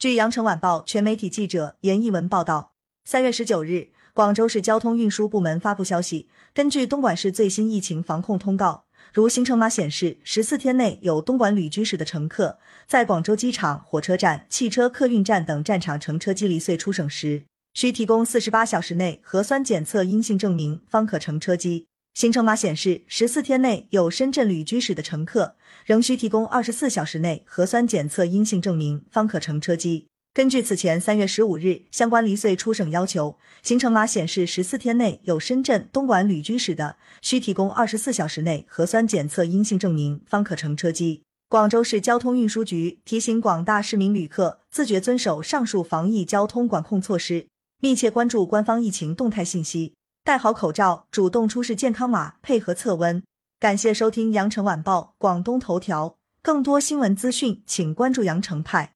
据羊城晚报全媒体记者严艺文报道，三月十九日，广州市交通运输部门发布消息，根据东莞市最新疫情防控通告，如行程码显示十四天内有东莞旅居史的乘客，在广州机场、火车站、汽车客运站等站场乘车机离穗出省时，需提供四十八小时内核酸检测阴性证明，方可乘车机。行程码显示，十四天内有深圳旅居史的乘客，仍需提供二十四小时内核酸检测阴性证明，方可乘车机。根据此前三月十五日相关离穗出省要求，行程码显示十四天内有深圳、东莞旅居史的，需提供二十四小时内核酸检测阴性证明，方可乘车机。广州市交通运输局提醒广大市民旅客，自觉遵守上述防疫交通管控措施，密切关注官方疫情动态信息。戴好口罩，主动出示健康码，配合测温。感谢收听羊城晚报广东头条，更多新闻资讯，请关注羊城派。